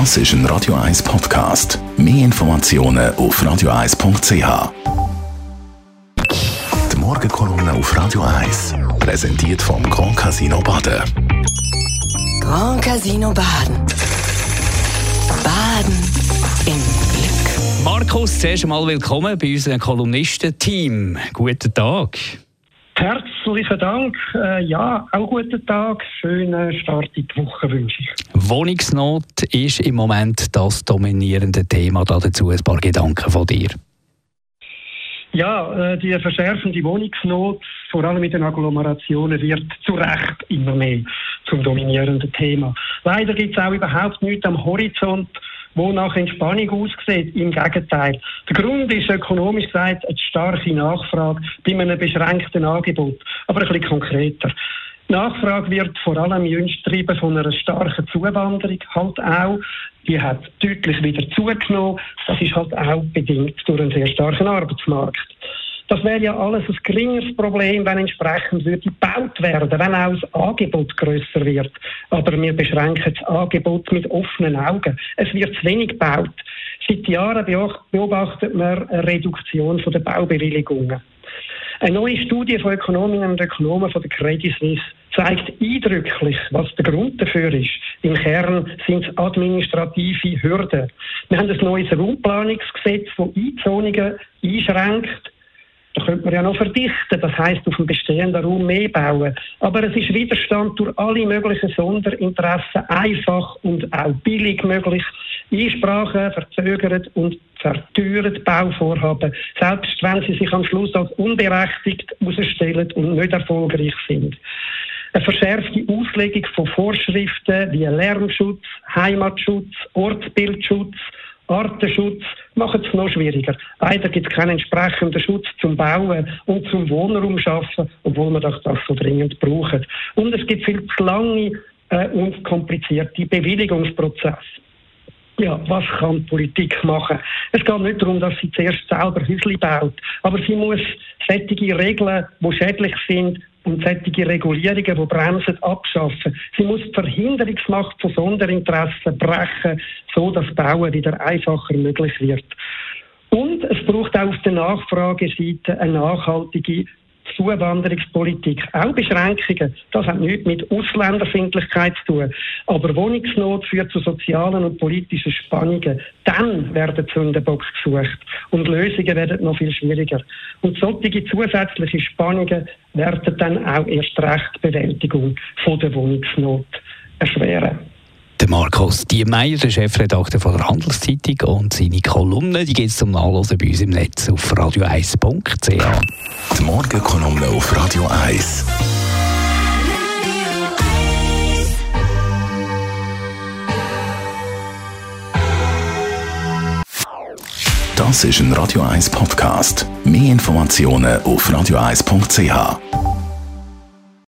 Das ist ein Radio 1 Podcast. Mehr Informationen auf radio1.ch. Die Morgenkolumne auf Radio 1 präsentiert vom Grand Casino Baden. Grand Casino Baden. Baden im Glück. Markus, zuerst einmal willkommen bei unserem Kolumnistenteam. Guten Tag. Herzlichen Dank. Äh, ja, auch guten Tag. Schönen Start in die Woche wünsche ich. Wohnungsnot ist im Moment das dominierende Thema. Dazu ein paar Gedanken von dir. Ja, äh, die verschärfende Wohnungsnot, vor allem in den Agglomerationen, wird zu Recht immer mehr zum dominierenden Thema. Leider gibt es auch überhaupt nichts am Horizont, wo nach Entspannung aussieht. Im Gegenteil. Der Grund ist ökonomisch gesagt eine starke Nachfrage bei einem beschränkten Angebot. Aber ein bisschen konkreter. Die Nachfrage wird vor allem jüngst getrieben von einer starken Zuwanderung, halt auch. Die hat deutlich wieder zugenommen. Das ist halt auch bedingt durch einen sehr starken Arbeitsmarkt. Das wäre ja alles ein geringeres Problem, wenn entsprechend würde gebaut werden, wenn auch das Angebot grösser wird. Aber wir beschränken das Angebot mit offenen Augen. Es wird zu wenig gebaut. Seit Jahren beobachtet man eine Reduktion der Baubewilligungen. Eine neue Studie von Ökonominnen und Ökonomen von der Credit Suisse zeigt eindrücklich, was der Grund dafür ist. Im Kern sind es administrative Hürden. Wir haben ein neues Raumplanungsgesetz, das Einzonungen einschränkt da könnte man ja noch verdichten, das heißt auf dem bestehenden Raum mehr bauen. Aber es ist Widerstand durch alle möglichen Sonderinteressen einfach und auch billig möglich. Einsprachen verzögert und verteuert Bauvorhaben, selbst wenn sie sich am Schluss als unberechtigt herausstellen und nicht erfolgreich sind. Eine verschärfte Auslegung von Vorschriften wie Lärmschutz, Heimatschutz, Ortsbildschutz, Artenschutz macht es noch schwieriger. Leider gibt es keinen entsprechenden Schutz zum Bauen und zum Wohnraum schaffen, obwohl wir das, das so dringend brauchen. Und es gibt viel zu lange äh, und komplizierte Bewilligungsprozesse. Ja, was kann Politik machen? Es geht nicht darum, dass sie zuerst selber Häusli baut, aber sie muss sättige Regeln, die schädlich sind, und solche Regulierungen, die bremsen, abschaffen. Sie muss die Verhinderungsmacht von Sonderinteressen brechen, so dass Bauen wieder einfacher möglich wird. Und es braucht auch auf der Nachfrageseite eine nachhaltige Zuwanderungspolitik, auch Beschränkungen. Das hat nichts mit Ausländerfindlichkeit zu tun. Aber Wohnungsnot führt zu sozialen und politischen Spannungen. Dann werden Sündenbocks gesucht. Und Lösungen werden noch viel schwieriger. Und solche zusätzliche Spannungen werden dann auch erst recht die Bewältigung von der Wohnungsnot erschweren. Der Markus Diemeyer, der Chefredakteur von der Handelszeitung und seine Kolumne, die gibt es zum Nachlesen bei uns im Netz auf radio1.ch. Die Morgenkolumne auf Radio 1. Das ist ein Radio 1 Podcast. Mehr Informationen auf radio1.ch.